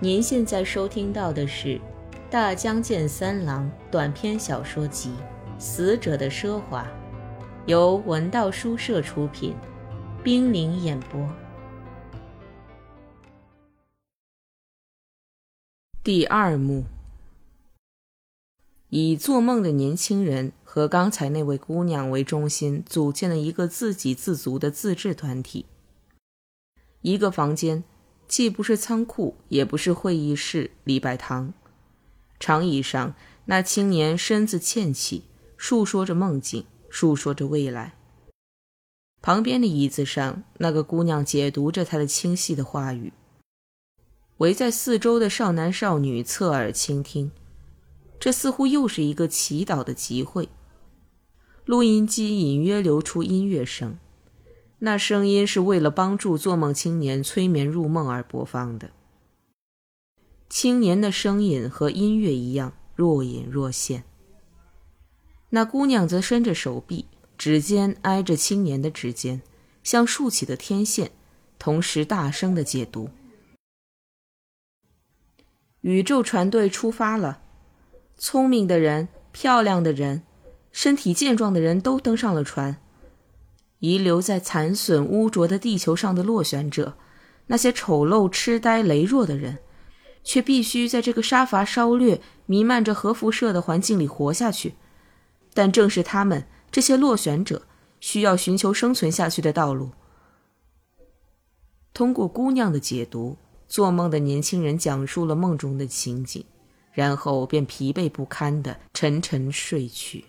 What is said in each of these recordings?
您现在收听到的是《大江健三郎》短篇小说集《死者的奢华》，由文道书社出品，冰凌演播。第二幕，以做梦的年轻人和刚才那位姑娘为中心，组建了一个自给自足的自治团体。一个房间。既不是仓库，也不是会议室、礼拜堂。长椅上，那青年身子欠起，述说着梦境，述说着未来。旁边的椅子上，那个姑娘解读着他的清晰的话语。围在四周的少男少女侧耳倾听，这似乎又是一个祈祷的集会。录音机隐约流出音乐声。那声音是为了帮助做梦青年催眠入梦而播放的。青年的声音和音乐一样若隐若现。那姑娘则伸着手臂，指尖挨着青年的指尖，像竖起的天线，同时大声的解读：“宇宙船队出发了，聪明的人、漂亮的人、身体健壮的人都登上了船。”遗留在残损污浊的地球上的落选者，那些丑陋、痴呆、羸弱的人，却必须在这个杀伐烧掠、弥漫着核辐射的环境里活下去。但正是他们这些落选者，需要寻求生存下去的道路。通过姑娘的解读，做梦的年轻人讲述了梦中的情景，然后便疲惫不堪地沉沉睡去。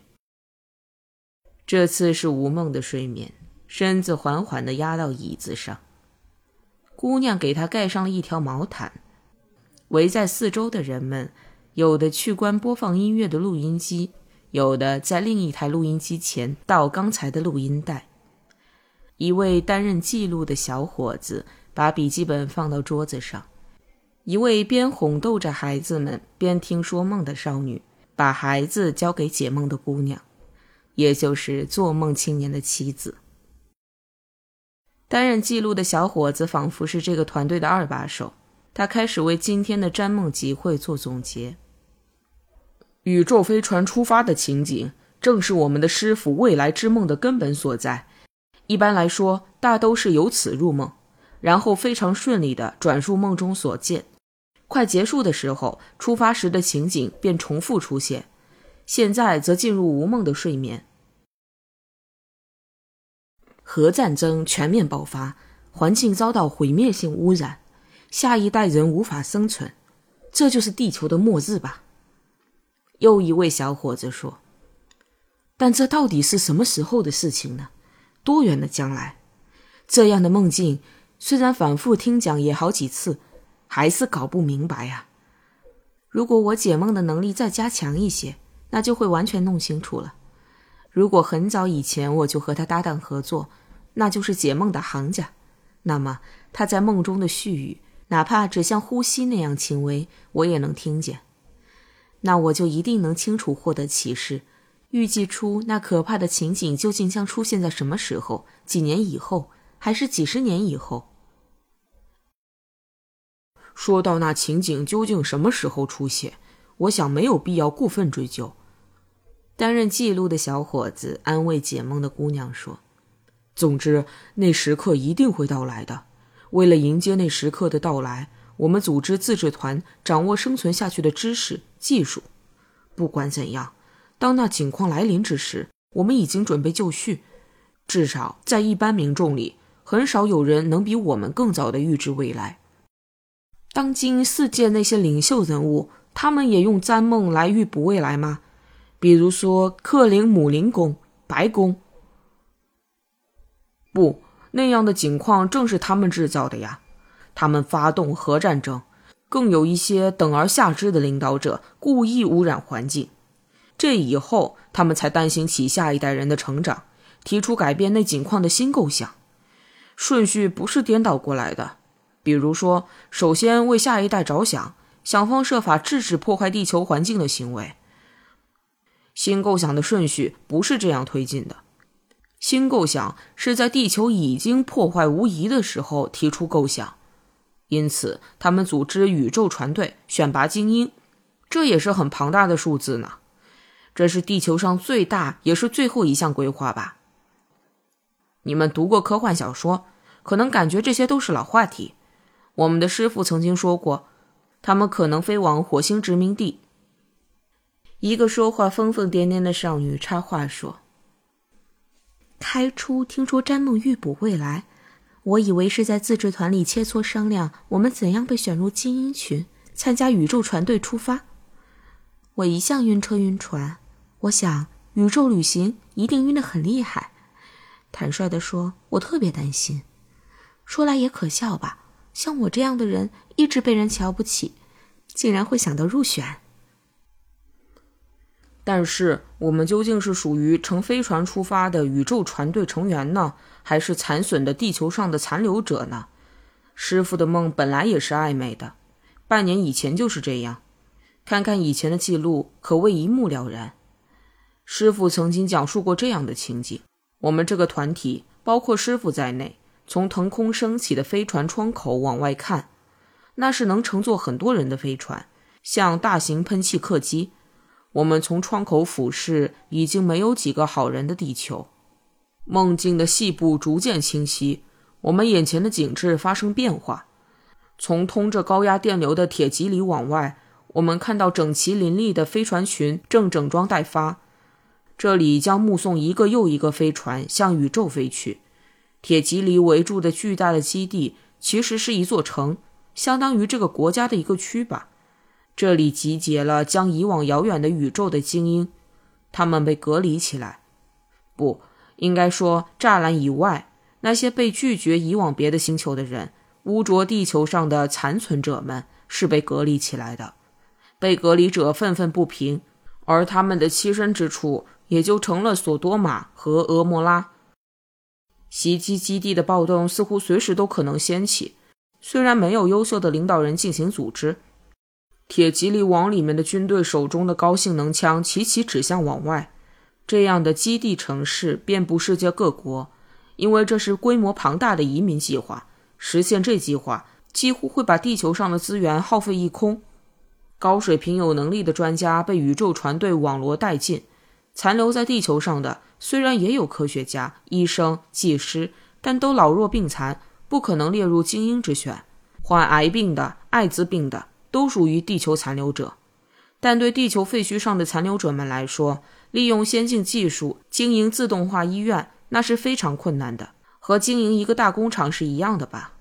这次是无梦的睡眠。身子缓缓地压到椅子上，姑娘给他盖上了一条毛毯。围在四周的人们，有的去关播放音乐的录音机，有的在另一台录音机前倒刚才的录音带。一位担任记录的小伙子把笔记本放到桌子上，一位边哄逗着孩子们边听说梦的少女把孩子交给解梦的姑娘，也就是做梦青年的妻子。担任记录的小伙子仿佛是这个团队的二把手，他开始为今天的占梦集会做总结。宇宙飞船出发的情景，正是我们的师傅未来之梦的根本所在。一般来说，大都是由此入梦，然后非常顺利地转述梦中所见。快结束的时候，出发时的情景便重复出现。现在则进入无梦的睡眠。核战争全面爆发，环境遭到毁灭性污染，下一代人无法生存，这就是地球的末日吧？又一位小伙子说：“但这到底是什么时候的事情呢？多远的将来？这样的梦境虽然反复听讲也好几次，还是搞不明白呀。如果我解梦的能力再加强一些，那就会完全弄清楚了。如果很早以前我就和他搭档合作。”那就是解梦的行家，那么他在梦中的絮语，哪怕只像呼吸那样轻微，我也能听见。那我就一定能清楚获得启示，预计出那可怕的情景究竟将出现在什么时候，几年以后，还是几十年以后？说到那情景究竟什么时候出现，我想没有必要过分追究。担任记录的小伙子安慰解梦的姑娘说。总之，那时刻一定会到来的。为了迎接那时刻的到来，我们组织自治团，掌握生存下去的知识、技术。不管怎样，当那情况来临之时，我们已经准备就绪。至少在一般民众里，很少有人能比我们更早的预知未来。当今世界那些领袖人物，他们也用占梦来预卜未来吗？比如说克林姆林宫、白宫。不，那样的景况正是他们制造的呀。他们发动核战争，更有一些等而下之的领导者故意污染环境。这以后，他们才担心起下一代人的成长，提出改变那景况的新构想。顺序不是颠倒过来的。比如说，首先为下一代着想，想方设法制止破坏地球环境的行为。新构想的顺序不是这样推进的。新构想是在地球已经破坏无疑的时候提出构想，因此他们组织宇宙船队选拔精英，这也是很庞大的数字呢。这是地球上最大也是最后一项规划吧？你们读过科幻小说，可能感觉这些都是老话题。我们的师傅曾经说过，他们可能飞往火星殖民地。一个说话疯疯癫癫的少女插话说：“开初听说詹梦预卜未来，我以为是在自治团里切磋商量我们怎样被选入精英群，参加宇宙船队出发。我一向晕车晕船，我想宇宙旅行一定晕得很厉害。坦率地说，我特别担心。说来也可笑吧，像我这样的人一直被人瞧不起，竟然会想到入选。”但是，我们究竟是属于乘飞船出发的宇宙船队成员呢，还是残损的地球上的残留者呢？师傅的梦本来也是暧昧的，半年以前就是这样。看看以前的记录，可谓一目了然。师傅曾经讲述过这样的情景：我们这个团体，包括师傅在内，从腾空升起的飞船窗口往外看，那是能乘坐很多人的飞船，像大型喷气客机。我们从窗口俯视已经没有几个好人的地球，梦境的细部逐渐清晰，我们眼前的景致发生变化。从通着高压电流的铁蒺里往外，我们看到整齐林立的飞船群正整装待发。这里将目送一个又一个飞船向宇宙飞去。铁蒺里围住的巨大的基地其实是一座城，相当于这个国家的一个区吧。这里集结了将移往遥远的宇宙的精英，他们被隔离起来，不应该说栅栏以外那些被拒绝移往别的星球的人，污浊地球上的残存者们是被隔离起来的。被隔离者愤愤不平，而他们的栖身之处也就成了索多玛和俄摩拉。袭击基地的暴动似乎随时都可能掀起，虽然没有优秀的领导人进行组织。铁吉利网里面的军队手中的高性能枪齐齐指向往外，这样的基地城市遍布世界各国，因为这是规模庞大的移民计划。实现这计划几乎会把地球上的资源耗费一空。高水平有能力的专家被宇宙船队网罗殆尽，残留在地球上的虽然也有科学家、医生、技师，但都老弱病残，不可能列入精英之选。患癌病的、艾滋病的。都属于地球残留者，但对地球废墟上的残留者们来说，利用先进技术经营自动化医院那是非常困难的，和经营一个大工厂是一样的吧？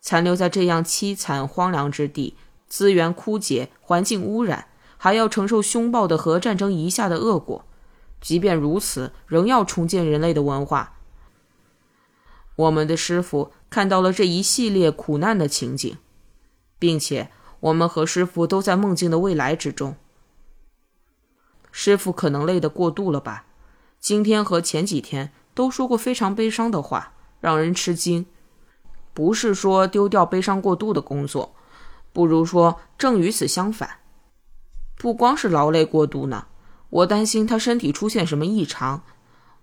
残留在这样凄惨荒凉之地，资源枯竭，环境污染，还要承受凶暴的核战争遗下的恶果。即便如此，仍要重建人类的文化。我们的师傅看到了这一系列苦难的情景，并且。我们和师傅都在梦境的未来之中。师傅可能累得过度了吧？今天和前几天都说过非常悲伤的话，让人吃惊。不是说丢掉悲伤过度的工作，不如说正与此相反。不光是劳累过度呢，我担心他身体出现什么异常。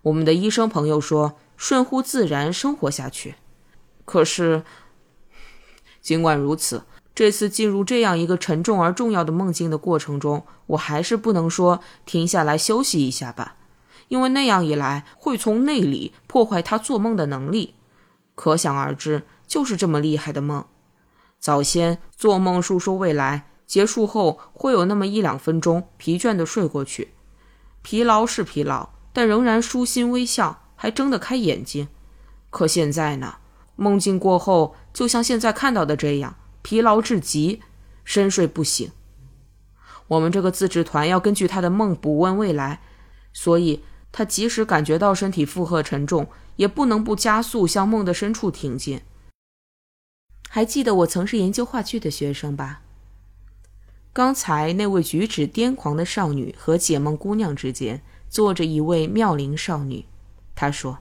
我们的医生朋友说顺乎自然生活下去。可是，尽管如此。这次进入这样一个沉重而重要的梦境的过程中，我还是不能说停下来休息一下吧，因为那样一来会从内里破坏他做梦的能力。可想而知，就是这么厉害的梦。早先做梦述说未来，结束后会有那么一两分钟疲倦的睡过去，疲劳是疲劳，但仍然舒心微笑，还睁得开眼睛。可现在呢，梦境过后，就像现在看到的这样。疲劳至极，深睡不醒。我们这个自治团要根据他的梦补问未来，所以他即使感觉到身体负荷沉重，也不能不加速向梦的深处挺进。还记得我曾是研究话剧的学生吧？刚才那位举止癫狂的少女和解梦姑娘之间坐着一位妙龄少女。她说：“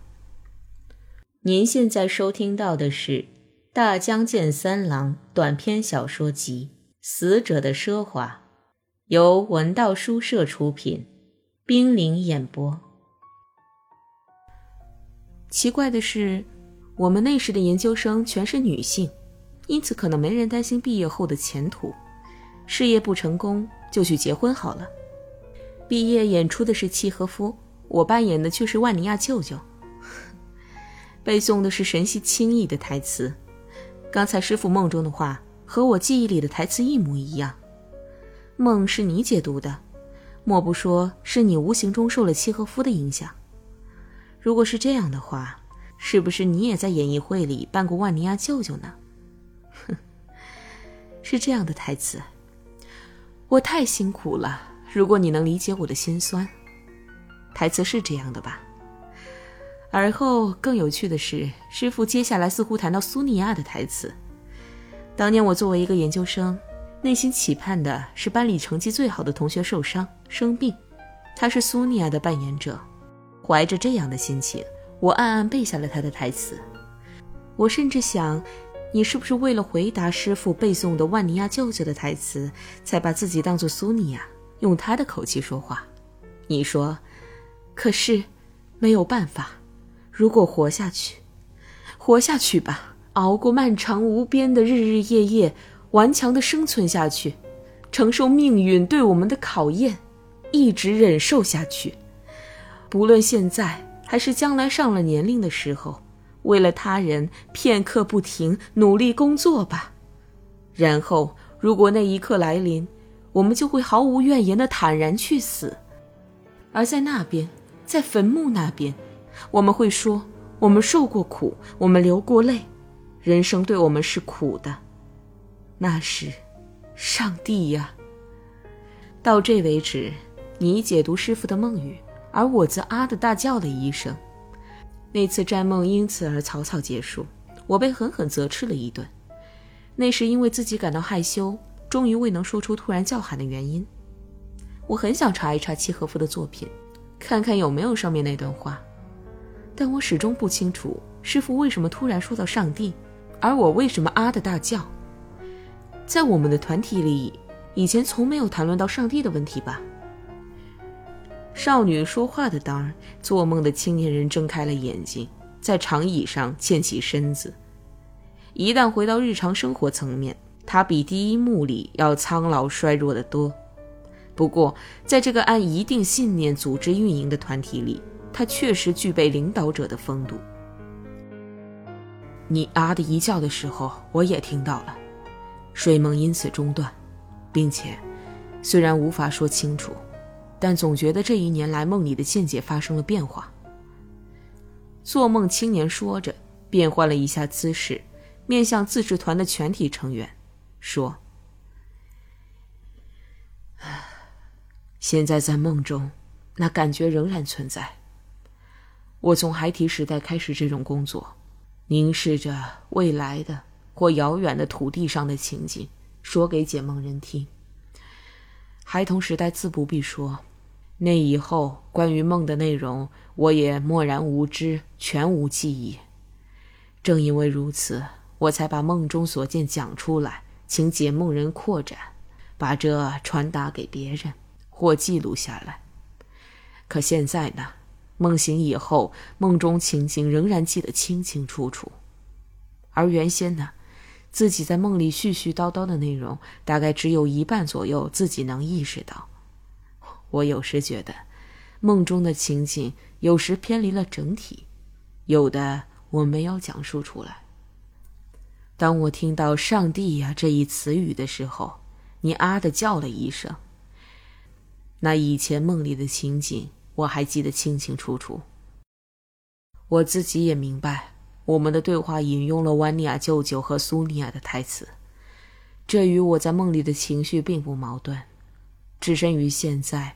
您现在收听到的是。”大江健三郎短篇小说集《死者的奢华》，由文道书社出品，冰凌演播。奇怪的是，我们那时的研究生全是女性，因此可能没人担心毕业后的前途。事业不成功就去结婚好了。毕业演出的是契诃夫，我扮演的却是万尼亚舅舅。背诵的是神系轻易的台词。刚才师傅梦中的话和我记忆里的台词一模一样。梦是你解读的，莫不说是你无形中受了契诃夫的影响？如果是这样的话，是不是你也在演艺会里扮过万尼亚舅舅呢？哼，是这样的台词。我太辛苦了，如果你能理解我的心酸。台词是这样的吧？而后更有趣的是，师傅接下来似乎谈到苏尼亚的台词。当年我作为一个研究生，内心期盼的是班里成绩最好的同学受伤生病，他是苏尼亚的扮演者。怀着这样的心情，我暗暗背下了他的台词。我甚至想，你是不是为了回答师傅背诵的万尼亚舅舅的台词，才把自己当做苏尼亚，用他的口气说话？你说，可是没有办法。如果活下去，活下去吧，熬过漫长无边的日日夜夜，顽强的生存下去，承受命运对我们的考验，一直忍受下去。不论现在还是将来上了年龄的时候，为了他人片刻不停，努力工作吧。然后，如果那一刻来临，我们就会毫无怨言的坦然去死。而在那边，在坟墓那边。我们会说，我们受过苦，我们流过泪，人生对我们是苦的。那是，上帝呀。到这为止，你解读师傅的梦语，而我则啊的大叫了一声。那次占梦因此而草草结束，我被狠狠责斥了一顿。那是因为自己感到害羞，终于未能说出突然叫喊的原因。我很想查一查契诃夫的作品，看看有没有上面那段话。但我始终不清楚师傅为什么突然说到上帝，而我为什么啊的大叫。在我们的团体里，以前从没有谈论到上帝的问题吧？少女说话的当儿，做梦的青年人睁开了眼睛，在长椅上欠起身子。一旦回到日常生活层面，他比第一幕里要苍老衰弱得多。不过，在这个按一定信念组织运营的团体里，他确实具备领导者的风度。你啊的一叫的时候，我也听到了，睡梦因此中断，并且虽然无法说清楚，但总觉得这一年来梦里的见解发生了变化。做梦青年说着，变换了一下姿势，面向自治团的全体成员，说：“现在在梦中，那感觉仍然存在。”我从孩提时代开始这种工作，凝视着未来的或遥远的土地上的情景，说给解梦人听。孩童时代自不必说，那以后关于梦的内容，我也漠然无知，全无记忆。正因为如此，我才把梦中所见讲出来，请解梦人扩展，把这传达给别人或记录下来。可现在呢？梦醒以后，梦中情景仍然记得清清楚楚，而原先呢，自己在梦里絮絮叨叨的内容，大概只有一半左右自己能意识到。我有时觉得，梦中的情景有时偏离了整体，有的我没有讲述出来。当我听到“上帝呀”这一词语的时候，你啊的叫了一声。那以前梦里的情景。我还记得清清楚楚。我自己也明白，我们的对话引用了万尼亚舅舅和苏尼亚的台词，这与我在梦里的情绪并不矛盾。置身于现在，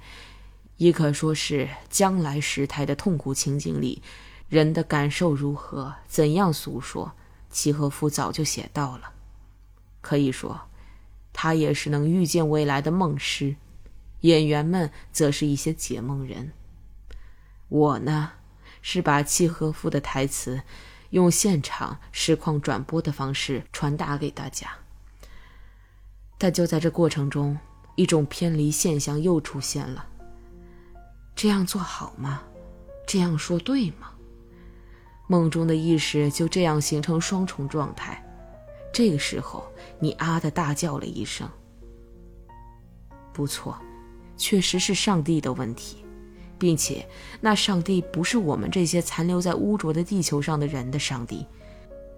亦可说是将来时态的痛苦情景里，人的感受如何，怎样诉说，契诃夫早就写到了。可以说，他也是能预见未来的梦师，演员们则是一些解梦人。我呢，是把契诃夫的台词用现场实况转播的方式传达给大家。但就在这过程中，一种偏离现象又出现了。这样做好吗？这样说对吗？梦中的意识就这样形成双重状态，这个时候，你啊的大叫了一声。不错，确实是上帝的问题，并且那上帝不是我们这些残留在污浊的地球上的人的上帝，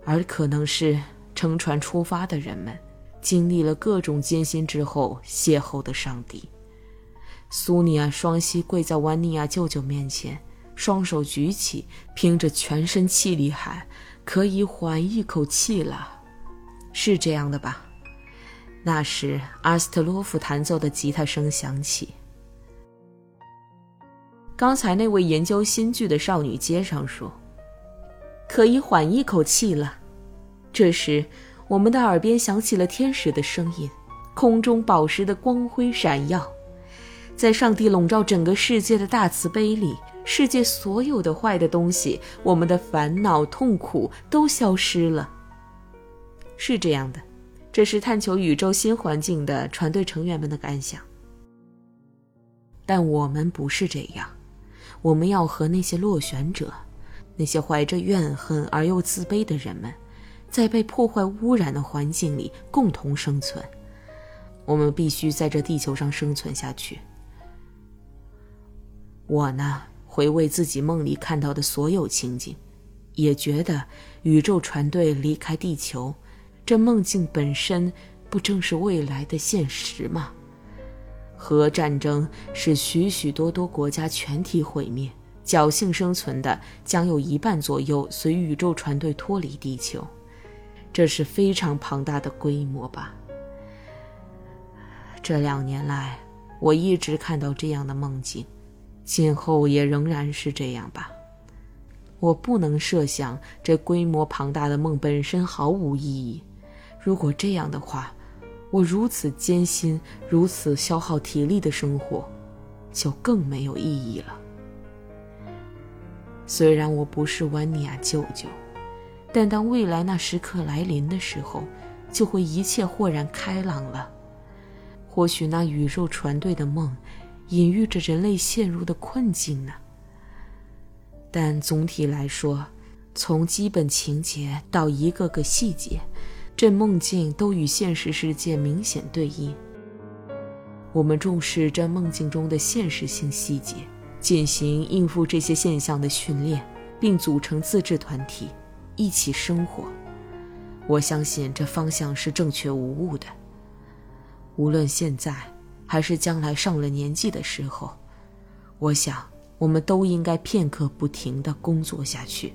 而可能是乘船出发的人们经历了各种艰辛之后邂逅的上帝。苏尼亚双膝跪在万尼亚舅舅面前，双手举起，凭着全身气力喊：“可以缓一口气了。”是这样的吧？那时，阿斯特洛夫弹奏的吉他声响起。刚才那位研究新剧的少女接上说：“可以缓一口气了。”这时，我们的耳边响起了天使的声音，空中宝石的光辉闪耀，在上帝笼罩整个世界的大慈悲里，世界所有的坏的东西，我们的烦恼、痛苦都消失了。是这样的。这是探求宇宙新环境的船队成员们的感想，但我们不是这样。我们要和那些落选者，那些怀着怨恨而又自卑的人们，在被破坏污染的环境里共同生存。我们必须在这地球上生存下去。我呢，回味自己梦里看到的所有情景，也觉得宇宙船队离开地球。这梦境本身不正是未来的现实吗？核战争使许许多多国家全体毁灭，侥幸生存的将有一半左右随宇宙船队脱离地球，这是非常庞大的规模吧？这两年来，我一直看到这样的梦境，今后也仍然是这样吧？我不能设想这规模庞大的梦本身毫无意义。如果这样的话，我如此艰辛、如此消耗体力的生活，就更没有意义了。虽然我不是温尼亚舅舅，但当未来那时刻来临的时候，就会一切豁然开朗了。或许那宇宙船队的梦，隐喻着人类陷入的困境呢。但总体来说，从基本情节到一个个细节。这梦境都与现实世界明显对应。我们重视这梦境中的现实性细节，进行应付这些现象的训练，并组成自治团体，一起生活。我相信这方向是正确无误的。无论现在还是将来上了年纪的时候，我想我们都应该片刻不停地工作下去。